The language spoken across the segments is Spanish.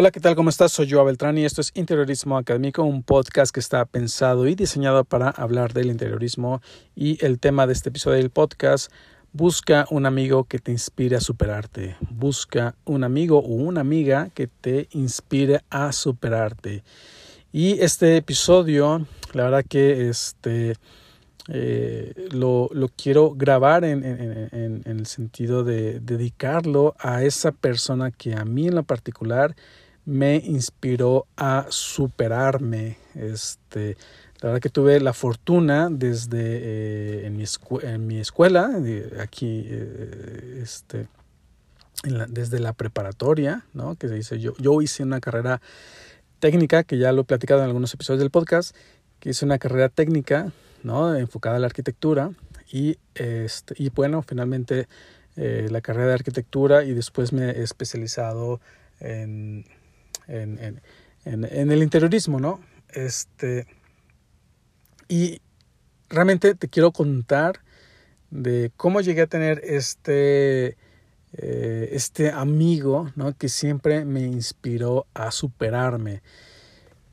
Hola, ¿qué tal? ¿Cómo estás? Soy Joa Beltrán y esto es Interiorismo Académico, un podcast que está pensado y diseñado para hablar del interiorismo y el tema de este episodio del podcast. Busca un amigo que te inspire a superarte. Busca un amigo o una amiga que te inspire a superarte. Y este episodio, la verdad que este eh, lo, quiero grabar en, en, en, el sentido de dedicarlo a esa persona que a mí en lo particular me inspiró a superarme. Este, la verdad que tuve la fortuna desde eh, en, mi en, escuela, aquí, eh, este, desde la preparatoria, ¿no? que se dice, yo, yo hice una carrera técnica, que ya lo he platicado en algunos episodios del podcast, que hice una carrera técnica ¿no? enfocada a la arquitectura y, este, y bueno, finalmente eh, la carrera de arquitectura y después me he especializado en, en, en, en, el interiorismo, ¿no? Este, y realmente te quiero contar de cómo llegué a tener este, eh, este amigo ¿no? que siempre me inspiró a superarme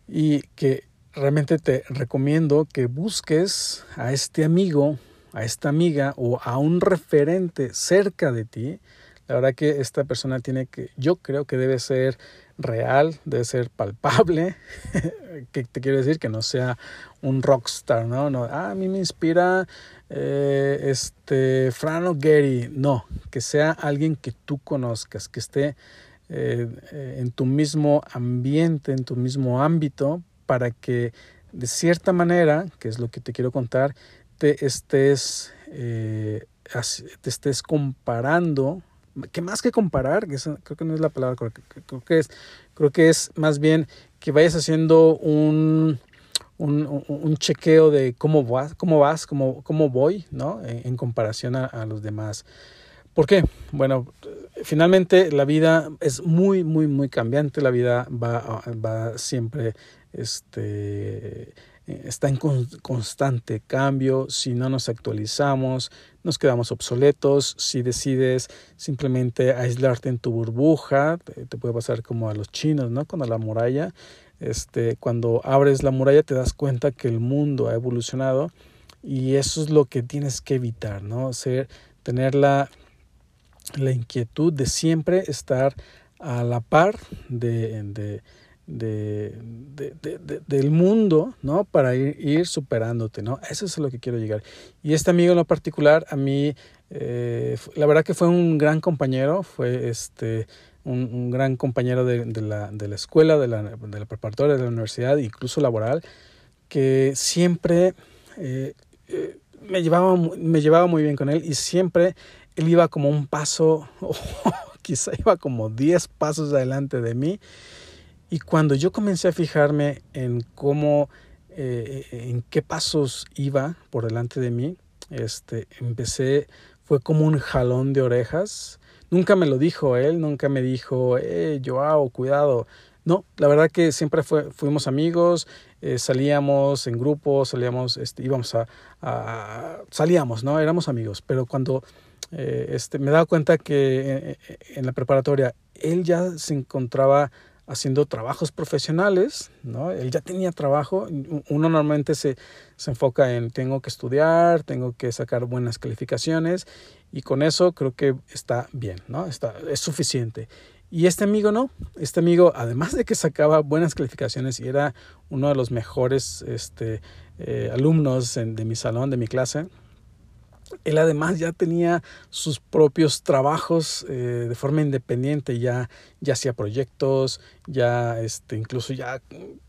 y que realmente te recomiendo que busques a este amigo, a esta amiga o a un referente cerca de ti. La verdad que esta persona tiene que, yo creo que debe ser real, debe ser palpable. que te quiero decir que no sea un rockstar, ¿no? no ah, a mí me inspira eh, este Frano Gary. No, que sea alguien que tú conozcas, que esté eh, en tu mismo ambiente, en tu mismo ámbito, para que de cierta manera, que es lo que te quiero contar, te estés, eh, te estés comparando, que más que comparar, creo que no es la palabra creo que es, creo que es más bien que vayas haciendo un, un, un chequeo de cómo vas, cómo vas, cómo, cómo voy, ¿no? En, comparación a, a los demás. ¿Por qué? Bueno, finalmente la vida es muy, muy, muy cambiante. La vida va, va siempre este, está en constante cambio, si no nos actualizamos, nos quedamos obsoletos, si decides simplemente aislarte en tu burbuja, te, puede pasar como a los chinos, ¿no? Con la muralla, este, cuando abres la muralla te das cuenta que el mundo ha evolucionado y eso es lo que tienes que evitar, ¿no? Ser, tener la, la inquietud de siempre estar a la par de de, de, del mundo, ¿no? Para ir, ir, superándote, ¿no? Eso es a lo que quiero llegar. Y este amigo en lo particular, a mí, eh, la verdad que fue un gran compañero, fue este, un, un gran compañero de, la, de la escuela, de la, de la preparatoria, de la universidad, incluso laboral, que siempre eh, eh, me, llevaba, me llevaba muy bien con él y siempre él iba como un paso, o quizá iba como 10 pasos adelante de mí y cuando yo comencé a fijarme en cómo, eh, en qué pasos iba por delante de mí, este, empecé, fue como un jalón de orejas. Nunca me lo dijo él, nunca me dijo, eh, Joao, cuidado. No, la verdad que siempre fuimos amigos, eh, salíamos en grupo, salíamos, este, íbamos a, a, salíamos, ¿no? Éramos amigos, pero cuando eh, este, me daba cuenta que en, en la preparatoria él ya se encontraba haciendo trabajos profesionales, ¿no? Él ya tenía trabajo, uno normalmente se, se, enfoca en tengo que estudiar, tengo que sacar buenas calificaciones y con eso creo que está bien, ¿no? Está, es suficiente. Y este amigo no, este amigo además de que sacaba buenas calificaciones y era uno de los mejores este, eh, alumnos de mi salón, de mi clase, él además ya tenía sus propios trabajos eh, de forma independiente, ya, ya hacía proyectos, ya este, incluso ya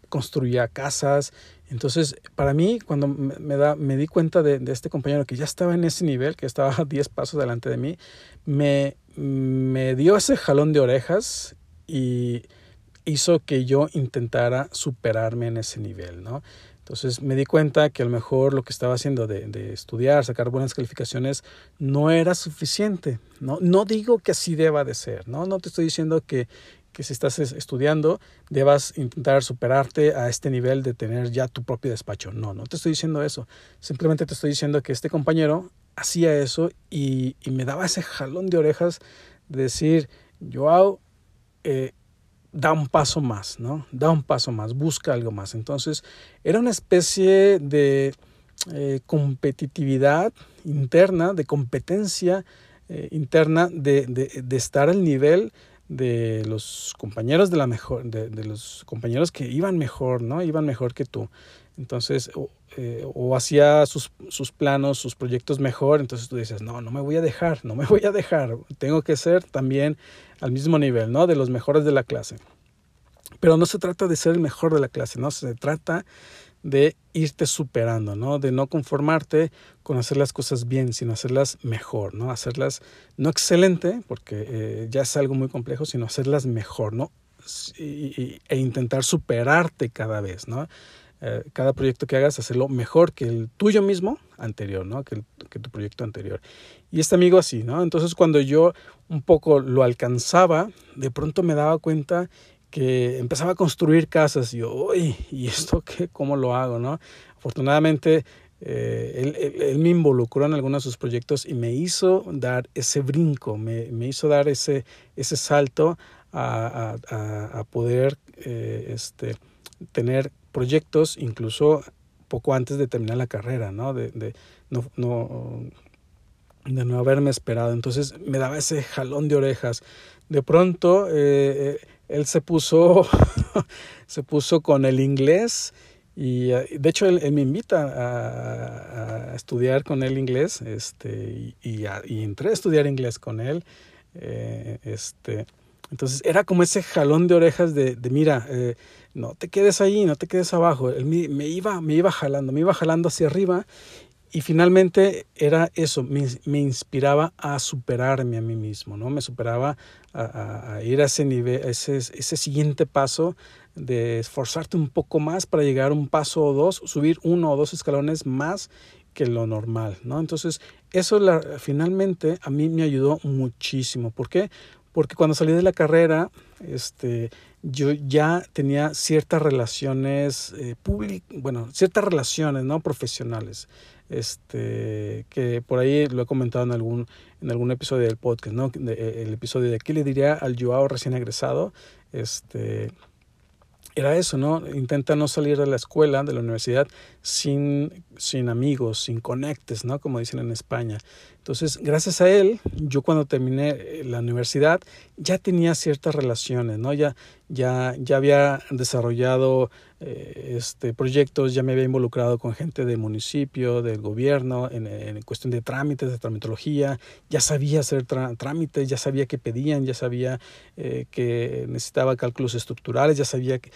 construía casas. Entonces, para mí, cuando me, da, me di cuenta de, de, este compañero que ya estaba en ese nivel, que estaba a 10 pasos delante de mí, me, me dio ese jalón de orejas y hizo que yo intentara superarme en ese nivel, ¿no? Entonces me di cuenta que a lo mejor lo que estaba haciendo de, estudiar, sacar buenas calificaciones, no era suficiente. ¿no? no digo que así deba de ser, ¿no? No te estoy diciendo que, que si estás estudiando debas intentar superarte a este nivel de tener ya tu propio despacho. No, no te estoy diciendo eso. Simplemente te estoy diciendo que este compañero hacía eso y, y me daba ese jalón de orejas de decir, Joao, eh, da un paso más, ¿no? Da un paso más, busca algo más. Entonces, era una especie de eh, competitividad interna, de competencia eh, interna, de, de, de, estar al nivel de los compañeros de la mejor, de, de, los compañeros que iban mejor, ¿no? Iban mejor que tú. Entonces, o, eh, hacía sus, sus, planos, sus proyectos mejor, entonces tú dices, no, no me voy a dejar, no me voy a dejar, tengo que ser también al mismo nivel, ¿no? De los mejores de la clase. Pero no se trata de ser el mejor de la clase, ¿no? Se trata de irte superando, ¿no? De no conformarte con hacer las cosas bien, sino hacerlas mejor, ¿no? Hacerlas no excelente, porque eh, ya es algo muy complejo, sino hacerlas mejor, ¿no? E intentar superarte cada vez, ¿no? Eh, cada proyecto que hagas, hacerlo mejor que el tuyo mismo anterior, ¿no? Que, que tu proyecto anterior. Y este amigo así, ¿no? Entonces cuando yo un poco lo alcanzaba, de pronto me daba cuenta que empezaba a construir casas yo, uy, ¿y esto qué? ¿Cómo lo hago? ¿no? Afortunadamente, eh, él, él, me involucró en algunos de sus proyectos y me hizo dar ese brinco, me, me hizo dar ese, ese salto a, a, a poder eh, este, tener proyectos incluso poco antes de terminar la carrera, ¿no? De, de no, no, de no haberme esperado. Entonces me daba ese jalón de orejas. De pronto... Eh, él se puso, se puso con el inglés y de hecho él, me invita a, estudiar con él inglés este, y, a, entré a estudiar inglés con él. Eh, este, entonces era como ese jalón de orejas de, de mira, eh, no te quedes ahí, no te quedes abajo. Él me, me, iba, me iba jalando, me iba jalando hacia arriba y finalmente era eso, me, inspiraba a superarme a mí mismo, ¿no? Me superaba a, ir a ese nivel, a ese, siguiente paso de esforzarte un poco más para llegar un paso o dos, subir uno o dos escalones más que lo normal, ¿no? Entonces, eso finalmente a mí me ayudó muchísimo. ¿Por qué? Porque cuando salí de la carrera, este, yo ya tenía ciertas relaciones eh, públicas, bueno, ciertas relaciones, ¿no? Profesionales este que por ahí lo he comentado en algún en algún episodio del podcast no de, el episodio de qué le diría al Joao recién egresado este era eso, ¿no? Intenta no salir de la escuela, de la universidad, sin, sin amigos, sin conectes, ¿no? Como dicen en España. Entonces, gracias a él, yo cuando terminé la universidad ya tenía ciertas relaciones, ¿no? Ya, ya, ya había desarrollado eh, este, proyectos, ya me había involucrado con gente del municipio, del gobierno, en, cuestión de trámites, de tramitología, ya sabía hacer trámites, ya sabía que pedían, ya sabía eh, que necesitaba cálculos estructurales, ya sabía, que,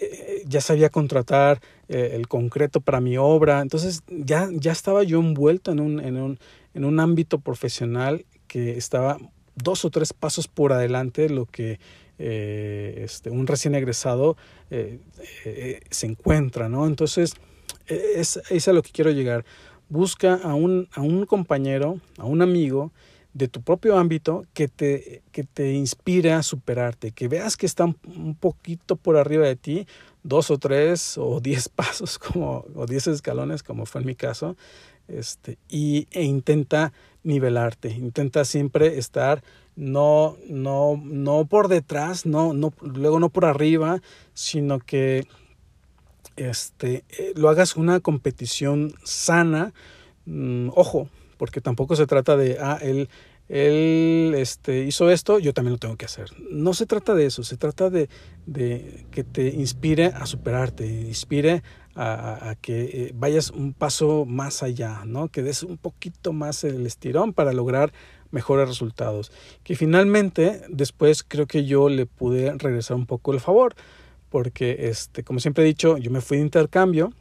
eh, ya sabía contratar el concreto para mi obra, entonces ya, ya estaba yo envuelto en un, en, un, en un ámbito profesional que estaba dos o tres pasos por adelante lo que eh, este, un recién egresado eh, eh, se encuentra, ¿no? Entonces, es, es, a lo que quiero llegar. Busca a un, a un compañero, a un amigo de tu propio ámbito que te, que te inspire a superarte, que veas que está un poquito por arriba de ti, dos o tres o diez pasos como, o diez escalones, como fue en mi caso, este, y, e intenta nivelarte, intenta siempre estar no, no, no por detrás, no, no, luego no por arriba, sino que este, eh, lo hagas una competición sana, mm, ojo, porque tampoco se trata de, ah, él, él este, hizo esto, yo también lo tengo que hacer. No se trata de eso, se trata de, de que te inspire a superarte, inspire a, que eh, vayas un paso más allá, ¿no? que des un poquito más el estirón para lograr mejores resultados. Que finalmente después creo que yo le pude regresar un poco el favor, porque este, como siempre he dicho, yo me fui de intercambio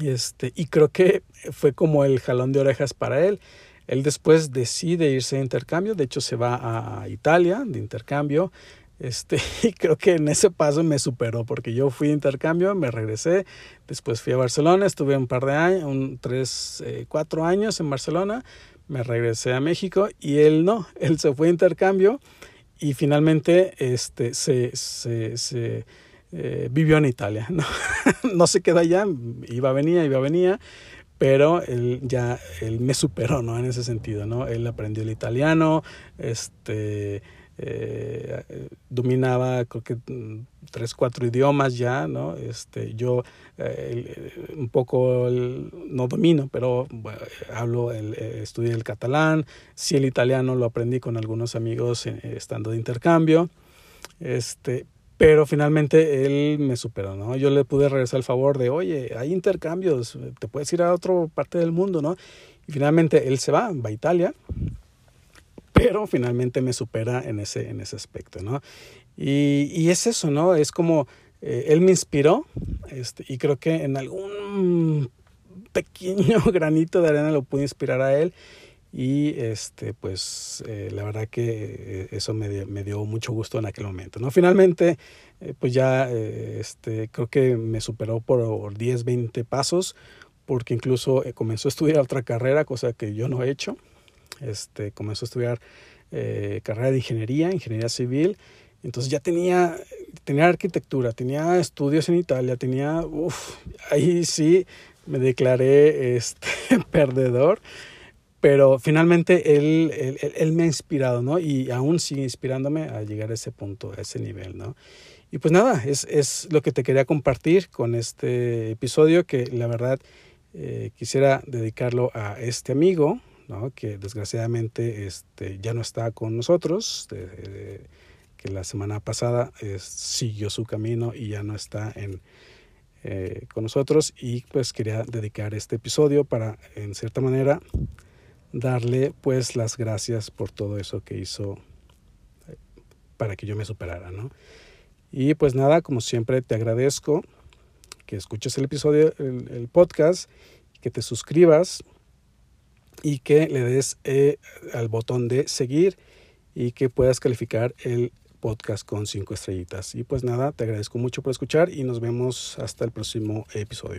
este, y creo que fue como el jalón de orejas para él. Él después decide irse de intercambio, de hecho se va a Italia de intercambio, este, y creo que en ese paso me superó, porque yo fui de intercambio, me regresé, después fui a Barcelona, estuve un par de años, un, tres, eh, cuatro años en Barcelona, me regresé a México y él no, él se fue a intercambio y finalmente este, se, se, se eh, vivió en Italia. No, no se queda allá, iba, venía, iba, venía, pero él ya él me superó, ¿no? En ese sentido, ¿no? Él aprendió el italiano, este, eh, dominaba creo que mm, tres, cuatro idiomas ya, ¿no? Este, yo eh, un poco no domino, pero hablo, el, eh, estudié el catalán, sí el italiano lo aprendí con algunos amigos estando de intercambio, este, pero finalmente él me superó, ¿no? Yo le pude regresar el favor de, oye, hay intercambios, te puedes ir a otra parte del mundo, ¿no? Y finalmente él se va, va a Italia, pero finalmente me supera en ese, en ese aspecto, ¿no? Y, y es eso, ¿no? Es como, eh, él me inspiró este, y creo que en algún pequeño granito de arena lo pude inspirar a él y este pues eh, la verdad que eh, eso me, me, dio mucho gusto en aquel momento no finalmente pues ya este creo que me superó por 10 20 pasos porque incluso comenzó a estudiar otra carrera cosa que yo no he hecho. Este, comenzó a estudiar eh, carrera de ingeniería, ingeniería civil. Entonces ya tenía, tenía arquitectura, tenía estudios en Italia, tenía, ahí sí me declaré este, perdedor, pero finalmente él, él, él, me ha inspirado, ¿no? Y aún sigue inspirándome a llegar a ese punto, a ese nivel, ¿no? Y pues nada, es, es lo que te quería compartir con este episodio que la verdad eh, quisiera dedicarlo a este amigo, que desgraciadamente este, ya no está con nosotros, que la semana pasada siguió su camino y ya no está en, eh, con nosotros y pues quería dedicar este episodio para en cierta manera darle pues las gracias por todo eso que hizo eh, para que yo me superara, ¿no? Y pues nada, como siempre te agradezco que escuches el episodio, el, podcast, que te suscribas y que le des eh, al botón de seguir y que puedas calificar el podcast con cinco estrellitas. Y pues nada, te agradezco mucho por escuchar y nos vemos hasta el próximo episodio.